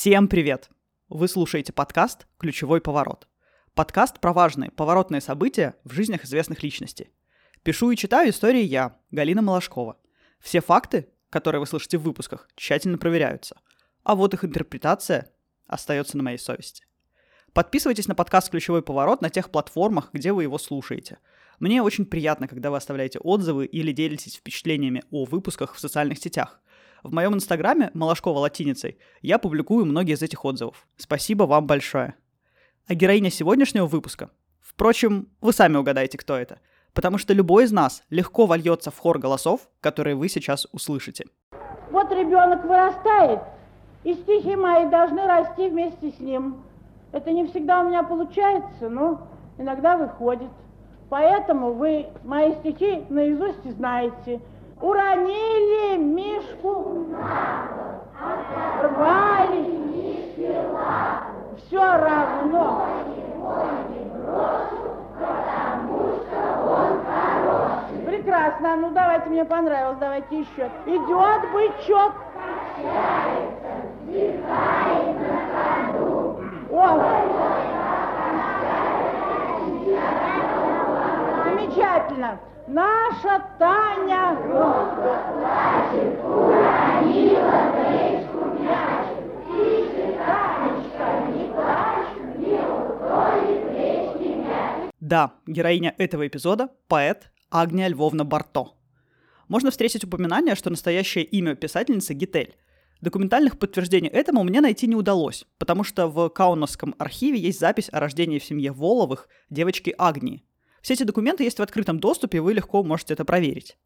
Всем привет! Вы слушаете подкаст «Ключевой поворот». Подкаст про важные поворотные события в жизнях известных личностей. Пишу и читаю истории я, Галина Малашкова. Все факты, которые вы слышите в выпусках, тщательно проверяются. А вот их интерпретация остается на моей совести. Подписывайтесь на подкаст «Ключевой поворот» на тех платформах, где вы его слушаете. Мне очень приятно, когда вы оставляете отзывы или делитесь впечатлениями о выпусках в социальных сетях. В моем инстаграме, Малашкова латиницей, я публикую многие из этих отзывов. Спасибо вам большое. А героиня сегодняшнего выпуска? Впрочем, вы сами угадаете, кто это. Потому что любой из нас легко вольется в хор голосов, которые вы сейчас услышите. Вот ребенок вырастает, и стихи мои должны расти вместе с ним. Это не всегда у меня получается, но иногда выходит. Поэтому вы мои стихи наизусть знаете – уронили мишку, рвали все равно. Прекрасно, ну давайте, мне понравилось, давайте еще. Идет бычок. О! Замечательно. Наша Таня громко плачет, уронила гречку мячик. Ты Танечка, не плачь, не уходит гречки мяч. Да, героиня этого эпизода – поэт Агния Львовна Барто. Можно встретить упоминание, что настоящее имя писательницы – Гитель. Документальных подтверждений этому мне найти не удалось, потому что в Каунасском архиве есть запись о рождении в семье Воловых девочки Агнии, все эти документы есть в открытом доступе, и вы легко можете это проверить.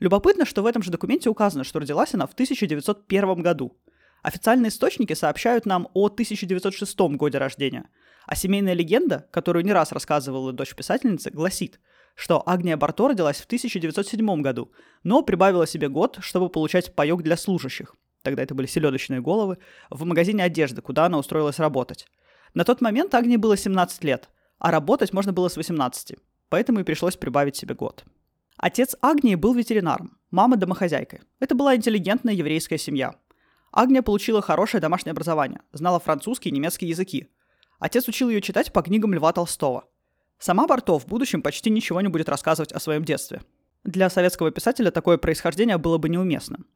Любопытно, что в этом же документе указано, что родилась она в 1901 году. Официальные источники сообщают нам о 1906 годе рождения, а семейная легенда, которую не раз рассказывала дочь писательницы, гласит, что Агния Барто родилась в 1907 году, но прибавила себе год, чтобы получать паёк для служащих. Тогда это были селедочные головы, в магазине одежды, куда она устроилась работать. На тот момент Агнии было 17 лет, а работать можно было с 18 поэтому и пришлось прибавить себе год. Отец Агнии был ветеринаром, мама домохозяйкой. Это была интеллигентная еврейская семья. Агния получила хорошее домашнее образование, знала французский и немецкий языки. Отец учил ее читать по книгам Льва Толстого. Сама Барто в будущем почти ничего не будет рассказывать о своем детстве. Для советского писателя такое происхождение было бы неуместным.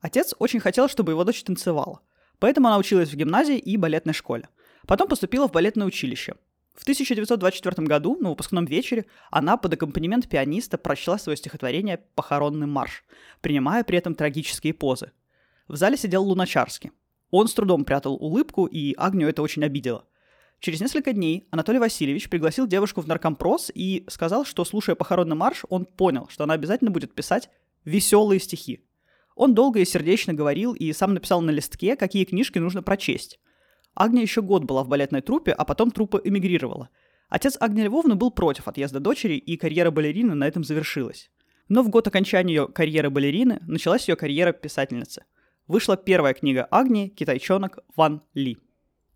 Отец очень хотел, чтобы его дочь танцевала, поэтому она училась в гимназии и балетной школе. Потом поступила в балетное училище, в 1924 году на выпускном вечере она под аккомпанемент пианиста прочла свое стихотворение «Похоронный марш», принимая при этом трагические позы. В зале сидел Луначарский. Он с трудом прятал улыбку, и Агню это очень обидело. Через несколько дней Анатолий Васильевич пригласил девушку в наркомпрос и сказал, что, слушая похоронный марш, он понял, что она обязательно будет писать веселые стихи. Он долго и сердечно говорил и сам написал на листке, какие книжки нужно прочесть. Агния еще год была в балетной труппе, а потом труппа эмигрировала. Отец Агнии Львовны был против отъезда дочери, и карьера балерины на этом завершилась. Но в год окончания ее карьеры балерины началась ее карьера писательницы. Вышла первая книга Агнии «Китайчонок Ван Ли».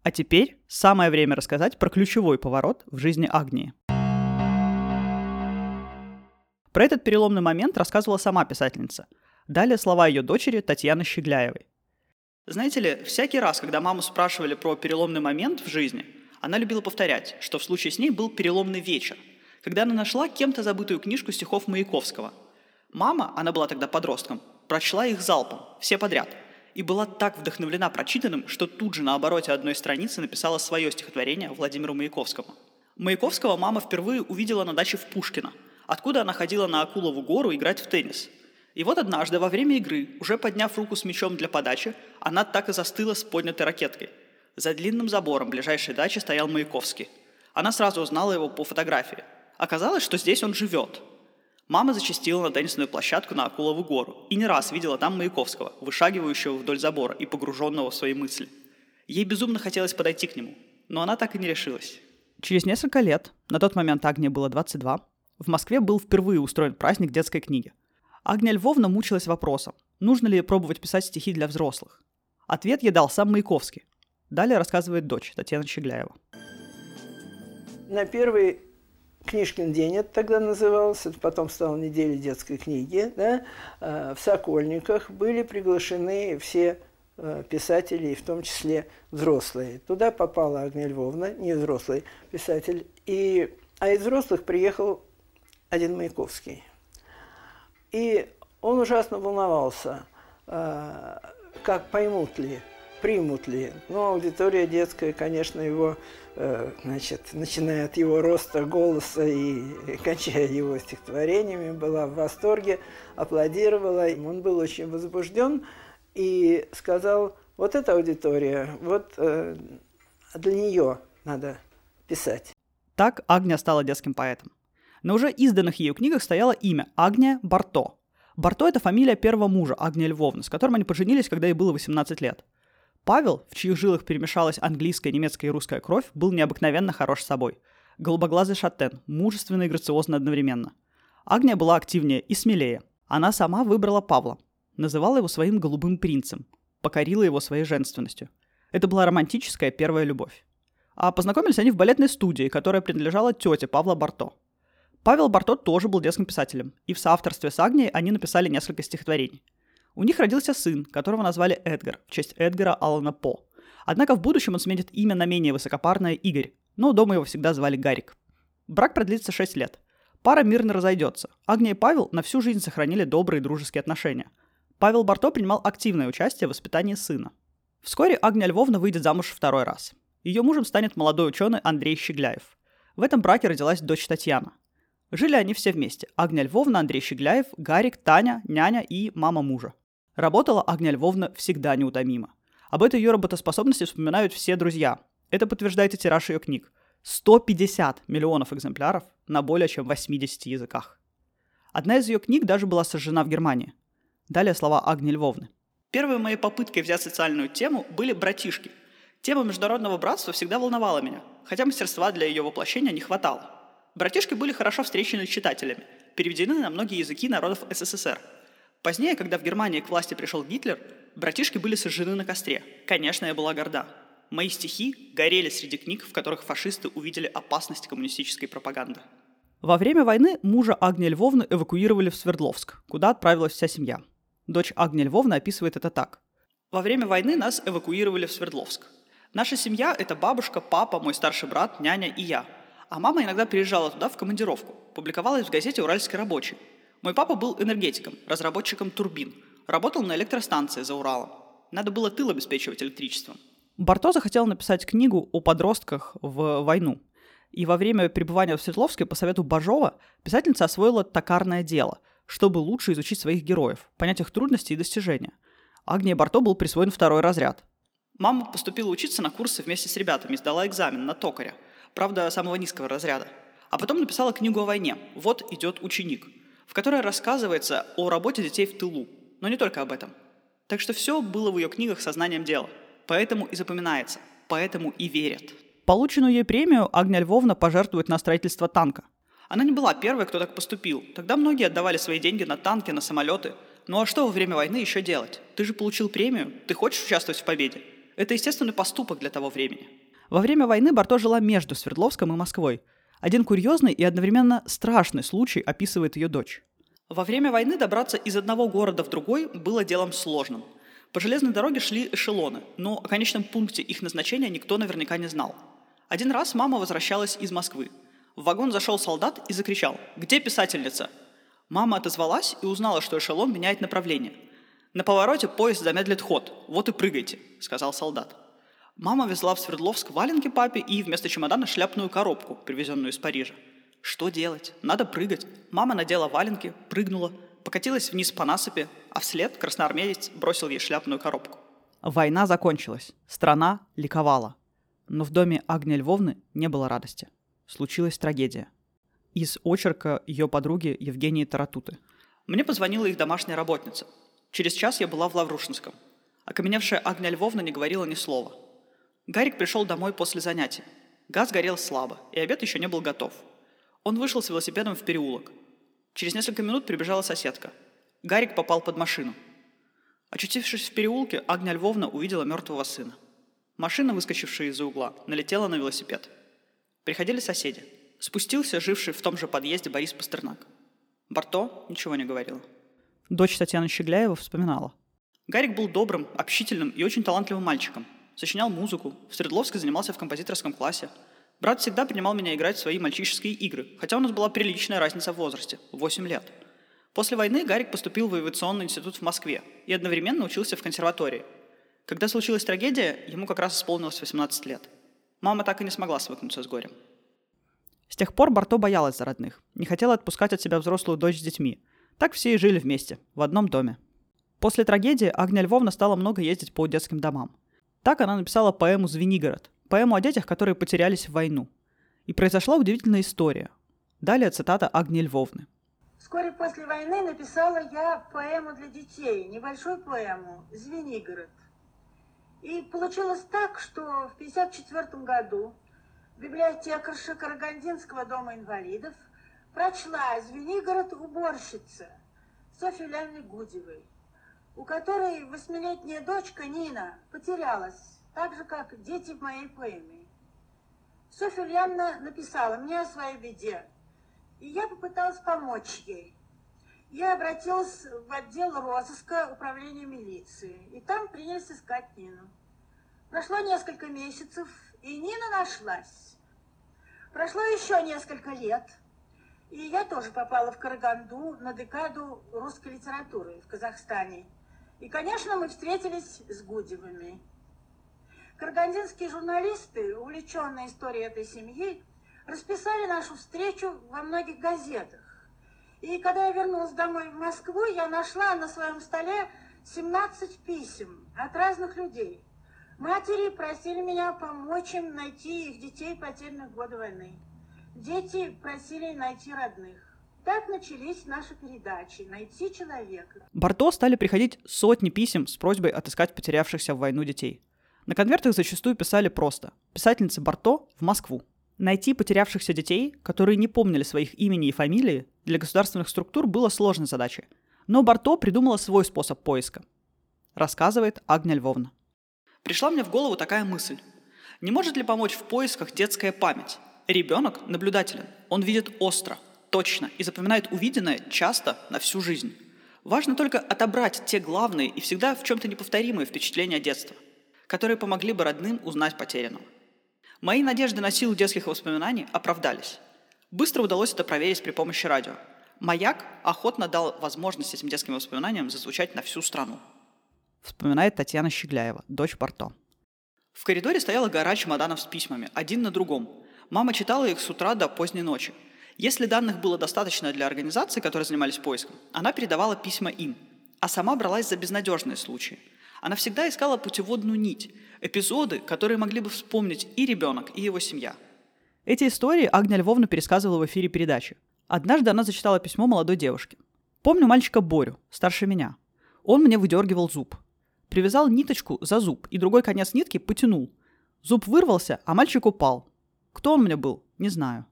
А теперь самое время рассказать про ключевой поворот в жизни Агнии. Про этот переломный момент рассказывала сама писательница. Далее слова ее дочери Татьяны Щегляевой. Знаете ли, всякий раз, когда маму спрашивали про переломный момент в жизни, она любила повторять, что в случае с ней был переломный вечер, когда она нашла кем-то забытую книжку стихов Маяковского. Мама, она была тогда подростком, прочла их залпом, все подряд, и была так вдохновлена прочитанным, что тут же на обороте одной страницы написала свое стихотворение Владимиру Маяковскому. Маяковского мама впервые увидела на даче в Пушкино, откуда она ходила на Акулову гору играть в теннис – и вот однажды во время игры, уже подняв руку с мячом для подачи, она так и застыла с поднятой ракеткой. За длинным забором ближайшей дачи стоял Маяковский. Она сразу узнала его по фотографии. Оказалось, что здесь он живет. Мама зачастила на теннисную площадку на Акулову гору и не раз видела там Маяковского, вышагивающего вдоль забора и погруженного в свои мысли. Ей безумно хотелось подойти к нему, но она так и не решилась. Через несколько лет, на тот момент Агне было 22, в Москве был впервые устроен праздник детской книги – Агния Львовна мучилась вопросом, нужно ли пробовать писать стихи для взрослых. Ответ ей дал сам Маяковский. Далее рассказывает дочь Татьяна Щегляева. На первый Книжкин день это тогда назывался, потом стал неделя детской книги, да, а, в Сокольниках были приглашены все э, писателей, в том числе взрослые. Туда попала Агния Львовна, не взрослый писатель, и, а из взрослых приехал один Маяковский. И он ужасно волновался, э, как поймут ли, примут ли. Но аудитория детская, конечно, его, э, значит, начиная от его роста, голоса и кончая его стихотворениями, была в восторге, аплодировала. Он был очень возбужден и сказал, вот эта аудитория, вот э, для нее надо писать. Так Агния стала детским поэтом. На уже изданных ее книгах стояло имя Агния Барто. Барто – это фамилия первого мужа Агния Львовны, с которым они поженились, когда ей было 18 лет. Павел, в чьих жилах перемешалась английская, немецкая и русская кровь, был необыкновенно хорош собой. Голубоглазый шатен, мужественный и грациозный одновременно. Агния была активнее и смелее. Она сама выбрала Павла. Называла его своим голубым принцем. Покорила его своей женственностью. Это была романтическая первая любовь. А познакомились они в балетной студии, которая принадлежала тете Павла Барто – Павел Барто тоже был детским писателем, и в соавторстве с Агнией они написали несколько стихотворений. У них родился сын, которого назвали Эдгар, в честь Эдгара Алана По. Однако в будущем он сменит имя на менее высокопарное Игорь, но дома его всегда звали Гарик. Брак продлится 6 лет. Пара мирно разойдется. Агния и Павел на всю жизнь сохранили добрые дружеские отношения. Павел Барто принимал активное участие в воспитании сына. Вскоре Агния Львовна выйдет замуж второй раз. Ее мужем станет молодой ученый Андрей Щегляев. В этом браке родилась дочь Татьяна – Жили они все вместе. Агния Львовна, Андрей Щегляев, Гарик, Таня, няня и мама мужа. Работала Агния Львовна всегда неутомимо. Об этой ее работоспособности вспоминают все друзья. Это подтверждает и тираж ее книг. 150 миллионов экземпляров на более чем 80 языках. Одна из ее книг даже была сожжена в Германии. Далее слова Агни Львовны. Первой моей попыткой взять социальную тему были братишки. Тема международного братства всегда волновала меня, хотя мастерства для ее воплощения не хватало. Братишки были хорошо встречены читателями, переведены на многие языки народов СССР. Позднее, когда в Германии к власти пришел Гитлер, братишки были сожжены на костре. Конечно, я была горда. Мои стихи горели среди книг, в которых фашисты увидели опасность коммунистической пропаганды. Во время войны мужа Агния Львовны эвакуировали в Свердловск, куда отправилась вся семья. Дочь Агния Львовна описывает это так. Во время войны нас эвакуировали в Свердловск. Наша семья – это бабушка, папа, мой старший брат, няня и я – а мама иногда приезжала туда в командировку. Публиковалась в газете «Уральский рабочий». Мой папа был энергетиком, разработчиком турбин. Работал на электростанции за Уралом. Надо было тыл обеспечивать электричеством. Барто захотел написать книгу о подростках в войну. И во время пребывания в Свердловске по совету Бажова писательница освоила токарное дело, чтобы лучше изучить своих героев, понять их трудности и достижения. Агния Барто был присвоен второй разряд. Мама поступила учиться на курсы вместе с ребятами сдала экзамен на токаря – правда, самого низкого разряда. А потом написала книгу о войне «Вот идет ученик», в которой рассказывается о работе детей в тылу, но не только об этом. Так что все было в ее книгах сознанием дела, поэтому и запоминается, поэтому и верят. Полученную ей премию Агния Львовна пожертвует на строительство танка. Она не была первой, кто так поступил. Тогда многие отдавали свои деньги на танки, на самолеты. Ну а что во время войны еще делать? Ты же получил премию, ты хочешь участвовать в победе. Это естественный поступок для того времени. Во время войны Барто жила между Свердловском и Москвой. Один курьезный и одновременно страшный случай описывает ее дочь. Во время войны добраться из одного города в другой было делом сложным. По железной дороге шли эшелоны, но о конечном пункте их назначения никто наверняка не знал. Один раз мама возвращалась из Москвы. В вагон зашел солдат и закричал «Где писательница?». Мама отозвалась и узнала, что эшелон меняет направление. «На повороте поезд замедлит ход, вот и прыгайте», — сказал солдат. Мама везла в Свердловск валенки папе и вместо чемодана шляпную коробку, привезенную из Парижа. Что делать? Надо прыгать. Мама надела валенки, прыгнула, покатилась вниз по насыпи, а вслед красноармеец бросил ей шляпную коробку. Война закончилась. Страна ликовала. Но в доме Агни Львовны не было радости. Случилась трагедия. Из очерка ее подруги Евгении Таратуты. Мне позвонила их домашняя работница. Через час я была в Лаврушинском. Окаменевшая Агния Львовна не говорила ни слова – Гарик пришел домой после занятий. Газ горел слабо, и обед еще не был готов. Он вышел с велосипедом в переулок. Через несколько минут прибежала соседка. Гарик попал под машину. Очутившись в переулке, Агния Львовна увидела мертвого сына. Машина, выскочившая из-за угла, налетела на велосипед. Приходили соседи. Спустился живший в том же подъезде Борис Пастернак. Барто ничего не говорил. Дочь Татьяны Щегляева вспоминала. Гарик был добрым, общительным и очень талантливым мальчиком. Сочинял музыку, в Свердловске занимался в композиторском классе. Брат всегда принимал меня играть в свои мальчишеские игры, хотя у нас была приличная разница в возрасте – 8 лет. После войны Гарик поступил в авиационный институт в Москве и одновременно учился в консерватории. Когда случилась трагедия, ему как раз исполнилось 18 лет. Мама так и не смогла свыкнуться с горем. С тех пор Барто боялась за родных, не хотела отпускать от себя взрослую дочь с детьми. Так все и жили вместе, в одном доме. После трагедии Агния Львовна стала много ездить по детским домам. Так она написала поэму «Звенигород», поэму о детях, которые потерялись в войну. И произошла удивительная история. Далее цитата Агнии Львовны. Вскоре после войны написала я поэму для детей, небольшую поэму «Звенигород». И получилось так, что в 1954 году библиотекарша Карагандинского дома инвалидов прочла «Звенигород уборщица» Софьи Леонидовны Гудевой, у которой восьмилетняя дочка Нина потерялась, так же, как дети в моей поэме. Софья Ульяновна написала мне о своей беде, и я попыталась помочь ей. Я обратилась в отдел розыска управления милиции, и там принялись искать Нину. Прошло несколько месяцев, и Нина нашлась. Прошло еще несколько лет, и я тоже попала в Караганду на декаду русской литературы в Казахстане. И, конечно, мы встретились с Гудевыми. Карагандинские журналисты, увлеченные историей этой семьи, расписали нашу встречу во многих газетах. И когда я вернулась домой в Москву, я нашла на своем столе 17 писем от разных людей. Матери просили меня помочь им найти их детей, потерянных в годы войны. Дети просили найти родных. Так начались наши передачи «Найти человека». Барто стали приходить сотни писем с просьбой отыскать потерявшихся в войну детей. На конвертах зачастую писали просто «Писательница Барто в Москву». Найти потерявшихся детей, которые не помнили своих имени и фамилии, для государственных структур было сложной задачей. Но Барто придумала свой способ поиска. Рассказывает Агния Львовна. Пришла мне в голову такая мысль. Не может ли помочь в поисках детская память? Ребенок наблюдателен. Он видит остро, точно и запоминает увиденное часто на всю жизнь. Важно только отобрать те главные и всегда в чем-то неповторимые впечатления детства, которые помогли бы родным узнать потерянного. Мои надежды на силу детских воспоминаний оправдались. Быстро удалось это проверить при помощи радио. «Маяк» охотно дал возможность этим детским воспоминаниям зазвучать на всю страну. Вспоминает Татьяна Щегляева, дочь Порто. В коридоре стояла гора чемоданов с письмами, один на другом. Мама читала их с утра до поздней ночи. Если данных было достаточно для организаций, которые занимались поиском, она передавала письма им, а сама бралась за безнадежные случаи – она всегда искала путеводную нить, эпизоды, которые могли бы вспомнить и ребенок, и его семья. Эти истории Агния Львовна пересказывала в эфире передачи. Однажды она зачитала письмо молодой девушке. «Помню мальчика Борю, старше меня. Он мне выдергивал зуб. Привязал ниточку за зуб, и другой конец нитки потянул. Зуб вырвался, а мальчик упал. Кто он мне был, не знаю.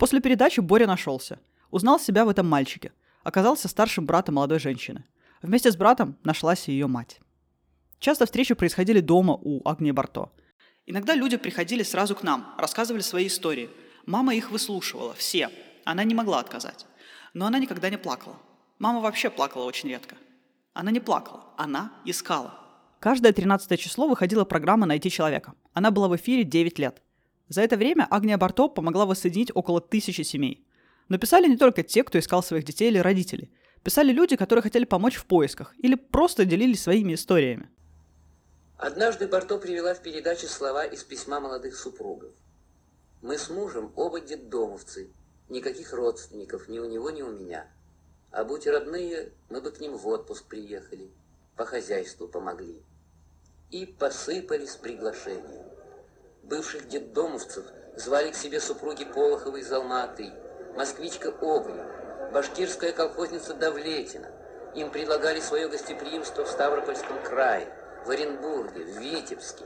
После передачи Боря нашелся. Узнал себя в этом мальчике. Оказался старшим братом молодой женщины. Вместе с братом нашлась ее мать. Часто встречи происходили дома у Агнии Барто. Иногда люди приходили сразу к нам, рассказывали свои истории. Мама их выслушивала, все. Она не могла отказать. Но она никогда не плакала. Мама вообще плакала очень редко. Она не плакала, она искала. Каждое 13 число выходила программа «Найти человека». Она была в эфире 9 лет. За это время Агния Барто помогла воссоединить около тысячи семей. Но писали не только те, кто искал своих детей или родителей. Писали люди, которые хотели помочь в поисках или просто делились своими историями. Однажды Барто привела в передаче слова из письма молодых супругов. «Мы с мужем оба детдомовцы, никаких родственников ни у него, ни у меня. А будь родные, мы бы к ним в отпуск приехали, по хозяйству помогли». И посыпались приглашения. Бывших детдомовцев звали к себе супруги Полоховой из Алматы, москвичка Огнев, башкирская колхозница Давлетина. Им предлагали свое гостеприимство в Ставропольском крае – в Оренбурге, в Витебске.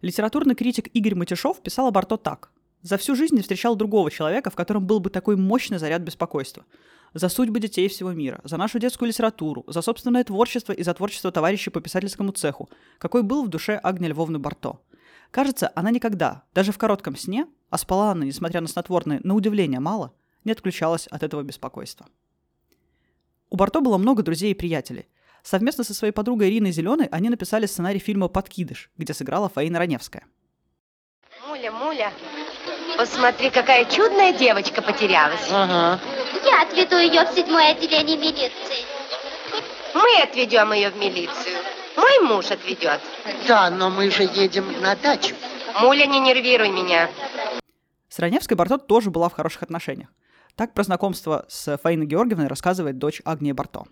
Литературный критик Игорь Матюшов писал об Арто так. «За всю жизнь не встречал другого человека, в котором был бы такой мощный заряд беспокойства. За судьбы детей всего мира, за нашу детскую литературу, за собственное творчество и за творчество товарищей по писательскому цеху, какой был в душе Агния Львовны Барто. Кажется, она никогда, даже в коротком сне, а спала она, несмотря на снотворные, на удивление мало, не отключалась от этого беспокойства. У Барто было много друзей и приятелей. Совместно со своей подругой Ириной Зеленой они написали сценарий фильма «Подкидыш», где сыграла Фаина Раневская. Муля, Муля, посмотри, какая чудная девочка потерялась. Ага. Я отведу ее в седьмое отделение милиции. Мы отведем ее в милицию. Мой муж отведет. Да, но мы же едем на дачу. Муля, не нервируй меня. С Раневской Барто тоже была в хороших отношениях. Так про знакомство с Фаиной Георгиевной рассказывает дочь Агния Барто.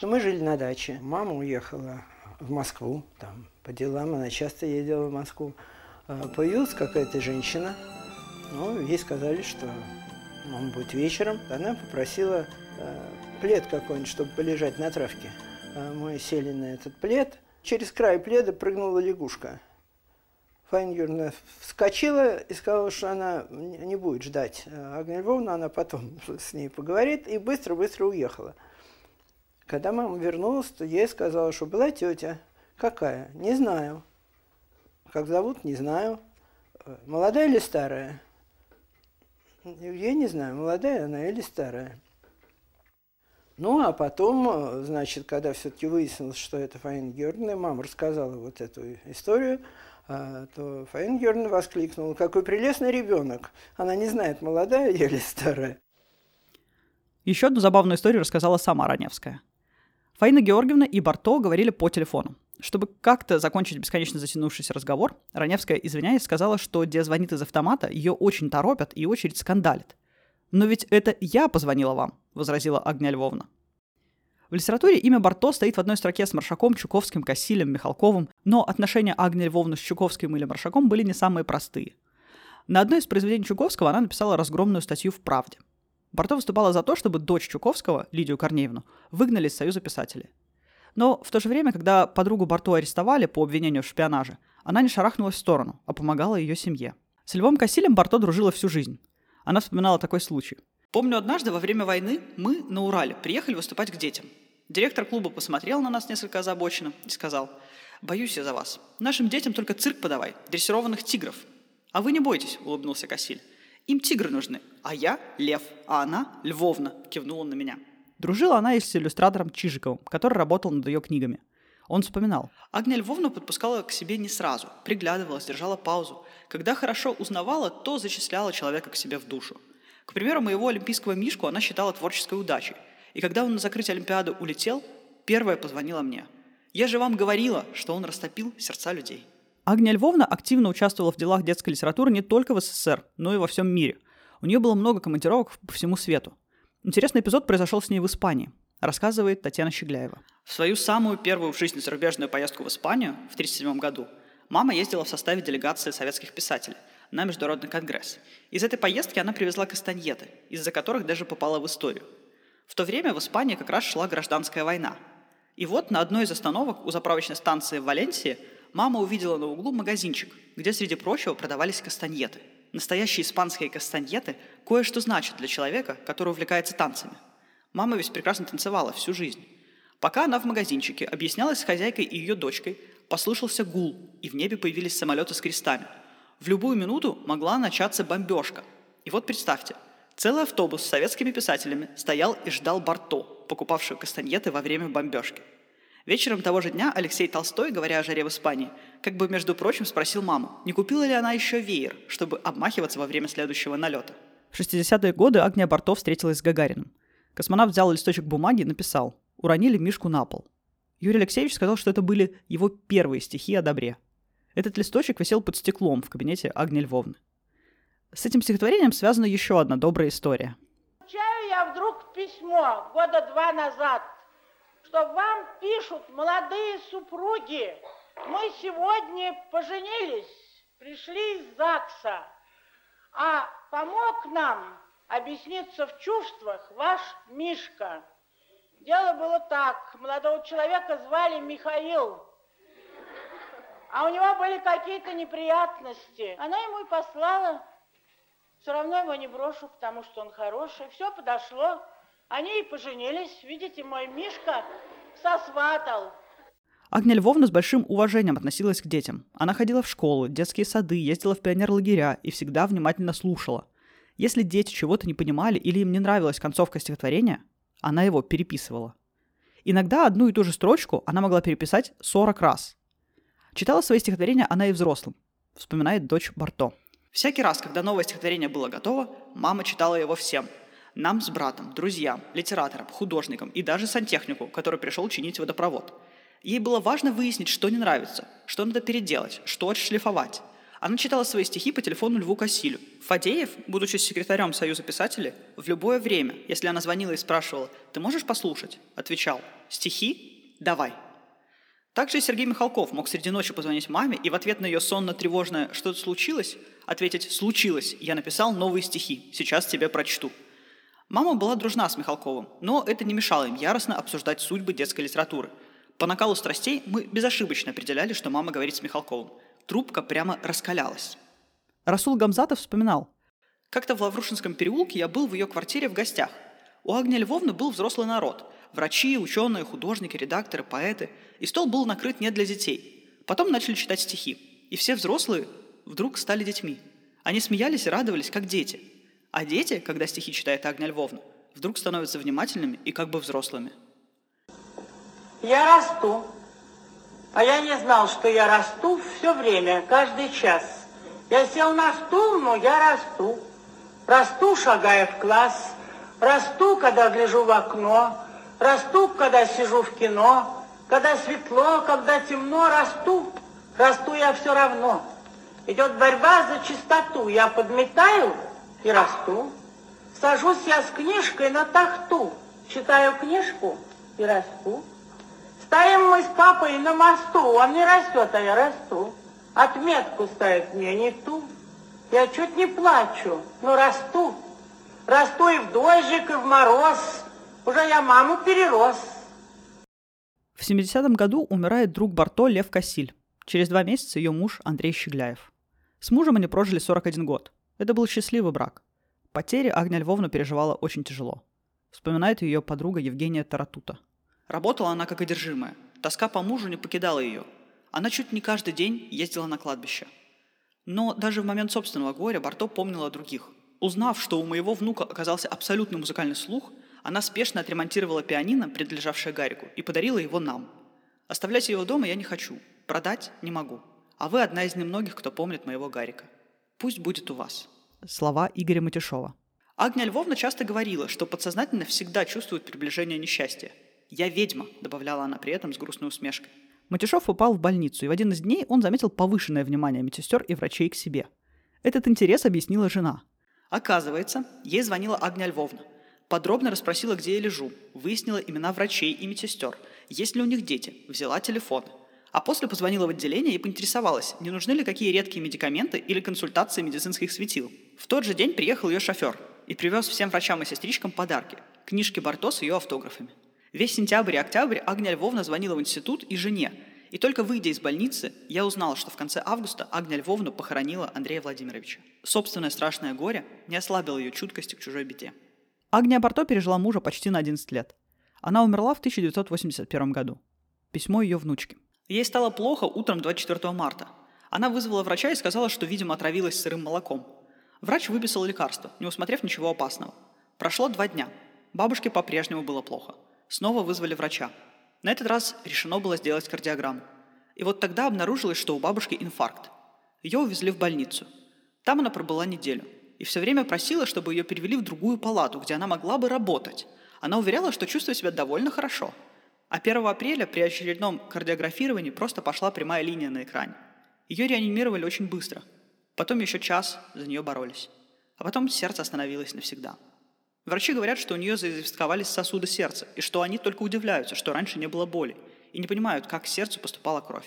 Мы жили на даче. Мама уехала в Москву, там, по делам. Она часто ездила в Москву. А, Появилась какая-то женщина. Ну, ей сказали, что он будет вечером. Она попросила э, плед какой-нибудь, чтобы полежать на травке. А Мы сели на этот плед. Через край пледа прыгнула лягушка. Фаина вскочила и сказала, что она не будет ждать э, Агнию Львовну, она потом с ней поговорит, и быстро-быстро уехала. Когда мама вернулась, то ей сказала, что была тетя. Какая? Не знаю. Как зовут? Не знаю. «Э, Молодая или старая? Я не знаю, молодая она или старая. Ну, а потом, э, значит, когда все-таки выяснилось, что это Фаина Георгиевна, мама рассказала вот эту историю, а, то Фаина Георгиевна воскликнула, какой прелестный ребенок. Она не знает, молодая я или старая. Еще одну забавную историю рассказала сама Раневская. Фаина Георгиевна и Барто говорили по телефону. Чтобы как-то закончить бесконечно затянувшийся разговор, Раневская, извиняясь, сказала, что где звонит из автомата, ее очень торопят и очередь скандалит. «Но ведь это я позвонила вам», — возразила Агния Львовна. В литературе имя Барто стоит в одной строке с Маршаком, Чуковским, Кассилем, Михалковым, но отношения Агнии Львовны с Чуковским или Маршаком были не самые простые. На одной из произведений Чуковского она написала разгромную статью в «Правде». Барто выступала за то, чтобы дочь Чуковского, Лидию Корнеевну, выгнали из Союза писателей. Но в то же время, когда подругу Барто арестовали по обвинению в шпионаже, она не шарахнулась в сторону, а помогала ее семье. С Львом Кассилем Барто дружила всю жизнь. Она вспоминала такой случай. Помню, однажды во время войны мы на Урале приехали выступать к детям. Директор клуба посмотрел на нас несколько озабоченно и сказал, «Боюсь я за вас. Нашим детям только цирк подавай, дрессированных тигров». «А вы не бойтесь», — улыбнулся Кассиль. «Им тигры нужны, а я — лев, а она — львовна», — кивнула на меня. Дружила она и с иллюстратором Чижиковым, который работал над ее книгами. Он вспоминал. Агния Львовна подпускала к себе не сразу, приглядывалась, держала паузу. Когда хорошо узнавала, то зачисляла человека к себе в душу. К примеру, моего олимпийского Мишку она считала творческой удачей. И когда он на закрытие Олимпиады улетел, первая позвонила мне. Я же вам говорила, что он растопил сердца людей. Агния Львовна активно участвовала в делах детской литературы не только в СССР, но и во всем мире. У нее было много командировок по всему свету. Интересный эпизод произошел с ней в Испании, рассказывает Татьяна Щегляева. В свою самую первую в жизни зарубежную поездку в Испанию в 1937 году мама ездила в составе делегации советских писателей на Международный конгресс. Из этой поездки она привезла кастаньеты, из-за которых даже попала в историю. В то время в Испании как раз шла гражданская война. И вот на одной из остановок у заправочной станции в Валенсии мама увидела на углу магазинчик, где, среди прочего, продавались кастаньеты. Настоящие испанские кастаньеты кое-что значат для человека, который увлекается танцами. Мама ведь прекрасно танцевала всю жизнь. Пока она в магазинчике объяснялась с хозяйкой и ее дочкой, послышался гул, и в небе появились самолеты с крестами. В любую минуту могла начаться бомбежка. И вот представьте, целый автобус с советскими писателями стоял и ждал Барто, покупавшего кастаньеты во время бомбежки. Вечером того же дня Алексей Толстой, говоря о жаре в Испании, как бы, между прочим, спросил маму, не купила ли она еще веер, чтобы обмахиваться во время следующего налета. В 60-е годы Агния Барто встретилась с Гагариным. Космонавт взял листочек бумаги и написал «Уронили Мишку на пол». Юрий Алексеевич сказал, что это были его первые стихи о добре. Этот листочек висел под стеклом в кабинете Агни Львовны. С этим стихотворением связана еще одна добрая история. Получаю я вдруг письмо года два назад, что вам пишут молодые супруги. Мы сегодня поженились, пришли из ЗАГСа, а помог нам объясниться в чувствах ваш Мишка. Дело было так, молодого человека звали Михаил, а у него были какие-то неприятности. Она ему и послала все равно его не брошу, потому что он хороший. Все подошло. Они и поженились. Видите, мой Мишка сосватал. Агния Львовна с большим уважением относилась к детям. Она ходила в школу, детские сады, ездила в пионер-лагеря и всегда внимательно слушала. Если дети чего-то не понимали или им не нравилась концовка стихотворения, она его переписывала. Иногда одну и ту же строчку она могла переписать 40 раз. Читала свои стихотворения она и взрослым, вспоминает дочь Барто. Всякий раз, когда новое стихотворение было готово, мама читала его всем. Нам с братом, друзьям, литераторам, художникам и даже сантехнику, который пришел чинить водопровод. Ей было важно выяснить, что не нравится, что надо переделать, что отшлифовать. Она читала свои стихи по телефону Льву Кассилю. Фадеев, будучи секретарем Союза писателей, в любое время, если она звонила и спрашивала «Ты можешь послушать?», отвечал «Стихи? Давай». Также и Сергей Михалков мог среди ночи позвонить маме и в ответ на ее сонно-тревожное «Что-то случилось?» ответить «Случилось, я написал новые стихи, сейчас тебе прочту». Мама была дружна с Михалковым, но это не мешало им яростно обсуждать судьбы детской литературы. По накалу страстей мы безошибочно определяли, что мама говорит с Михалковым – трубка прямо раскалялась. Расул Гамзатов вспоминал. Как-то в Лаврушинском переулке я был в ее квартире в гостях. У Агни Львовны был взрослый народ. Врачи, ученые, художники, редакторы, поэты. И стол был накрыт не для детей. Потом начали читать стихи. И все взрослые вдруг стали детьми. Они смеялись и радовались, как дети. А дети, когда стихи читает Агния Львовна, вдруг становятся внимательными и как бы взрослыми. Я расту, а я не знал, что я расту все время, каждый час. Я сел на стул, но я расту. Расту, шагая в класс. Расту, когда гляжу в окно. Расту, когда сижу в кино. Когда светло, когда темно, расту. Расту я все равно. Идет борьба за чистоту. Я подметаю и расту. Сажусь я с книжкой на тахту. Читаю книжку и расту. Стоим мы с папой на мосту, он не растет, а я расту. Отметку ставит мне не ту. Я чуть не плачу, но расту. Расту и в дождик, и в мороз. Уже я маму перерос. В 70-м году умирает друг Барто Лев Кассиль. Через два месяца ее муж Андрей Щегляев. С мужем они прожили 41 год. Это был счастливый брак. Потери Агния Львовна переживала очень тяжело. Вспоминает ее подруга Евгения Таратута – Работала она как одержимая. Тоска по мужу не покидала ее. Она чуть не каждый день ездила на кладбище. Но даже в момент собственного горя Барто помнила о других. Узнав, что у моего внука оказался абсолютный музыкальный слух, она спешно отремонтировала пианино, принадлежавшее Гарику, и подарила его нам. Оставлять его дома я не хочу, продать не могу. А вы одна из немногих, кто помнит моего Гарика. Пусть будет у вас. Слова Игоря Матюшова. Агния Львовна часто говорила, что подсознательно всегда чувствует приближение несчастья. «Я ведьма», — добавляла она при этом с грустной усмешкой. Матюшов упал в больницу, и в один из дней он заметил повышенное внимание медсестер и врачей к себе. Этот интерес объяснила жена. Оказывается, ей звонила Агния Львовна. Подробно расспросила, где я лежу, выяснила имена врачей и медсестер, есть ли у них дети, взяла телефон. А после позвонила в отделение и поинтересовалась, не нужны ли какие редкие медикаменты или консультации медицинских светил. В тот же день приехал ее шофер и привез всем врачам и сестричкам подарки – книжки Барто с ее автографами. Весь сентябрь и октябрь Агния Львовна звонила в институт и жене. И только выйдя из больницы, я узнала, что в конце августа Агния Львовна похоронила Андрея Владимировича. Собственное страшное горе не ослабило ее чуткости к чужой беде. Агния Барто пережила мужа почти на 11 лет. Она умерла в 1981 году. Письмо ее внучки. Ей стало плохо утром 24 марта. Она вызвала врача и сказала, что, видимо, отравилась сырым молоком. Врач выписал лекарство, не усмотрев ничего опасного. Прошло два дня. Бабушке по-прежнему было плохо – Снова вызвали врача. На этот раз решено было сделать кардиограмму. И вот тогда обнаружилось, что у бабушки инфаркт. Ее увезли в больницу. Там она пробыла неделю. И все время просила, чтобы ее перевели в другую палату, где она могла бы работать. Она уверяла, что чувствует себя довольно хорошо. А 1 апреля при очередном кардиографировании просто пошла прямая линия на экране. Ее реанимировали очень быстро. Потом еще час за нее боролись. А потом сердце остановилось навсегда. Врачи говорят, что у нее заинфековались сосуды сердца, и что они только удивляются, что раньше не было боли, и не понимают, как к сердцу поступала кровь.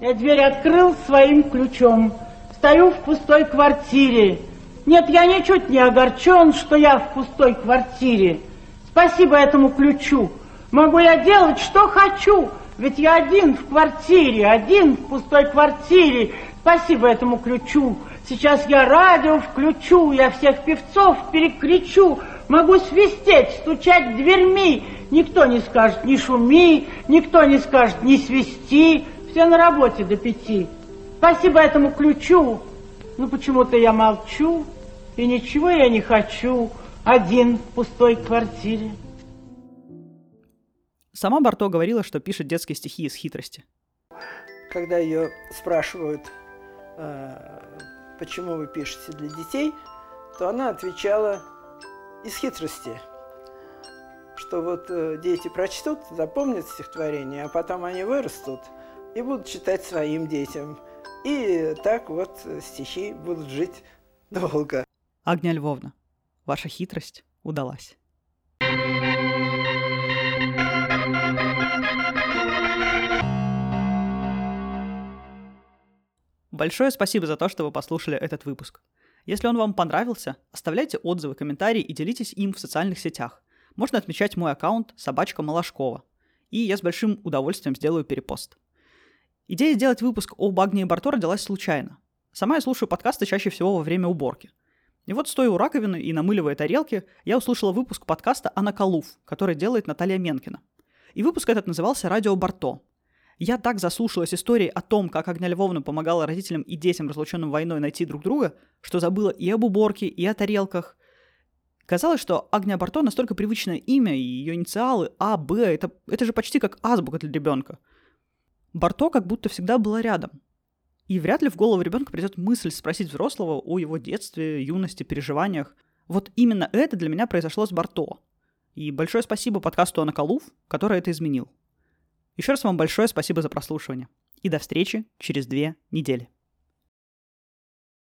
Я дверь открыл своим ключом. Стою в пустой квартире. Нет, я ничуть не огорчен, что я в пустой квартире. Спасибо этому ключу. Могу я делать, что хочу, ведь я один в квартире, один в пустой квартире. Спасибо этому ключу. Сейчас я радио включу, я всех певцов перекричу, могу свистеть, стучать дверьми. Никто не скажет «не шуми», никто не скажет «не свисти», все на работе до пяти. Спасибо этому ключу, но почему-то я молчу, и ничего я не хочу, один в пустой квартире. Сама Барто говорила, что пишет детские стихи из хитрости. Когда ее спрашивают, э, почему вы пишете для детей, то она отвечала из хитрости, что вот э, дети прочтут, запомнят стихотворение, а потом они вырастут и будут читать своим детям. И так вот стихи будут жить долго. Агния Львовна, ваша хитрость удалась. Большое спасибо за то, что вы послушали этот выпуск. Если он вам понравился, оставляйте отзывы, комментарии и делитесь им в социальных сетях. Можно отмечать мой аккаунт собачка Малашкова. И я с большим удовольствием сделаю перепост. Идея сделать выпуск об Агнии Барто родилась случайно. Сама я слушаю подкасты чаще всего во время уборки. И вот стоя у раковины и намыливая тарелки, я услышала выпуск подкаста «Анна Калуф», который делает Наталья Менкина. И выпуск этот назывался «Радио Барто», я так заслушалась историей о том, как Агня Львовна помогала родителям и детям, разлученным войной, найти друг друга, что забыла и об уборке, и о тарелках. Казалось, что Агния Барто настолько привычное имя, и ее инициалы А, Б, это, это же почти как азбука для ребенка. Барто как будто всегда была рядом. И вряд ли в голову ребенка придет мысль спросить взрослого о его детстве, юности, переживаниях. Вот именно это для меня произошло с Барто. И большое спасибо подкасту Анакалуф, который это изменил. Еще раз вам большое спасибо за прослушивание. И до встречи через две недели.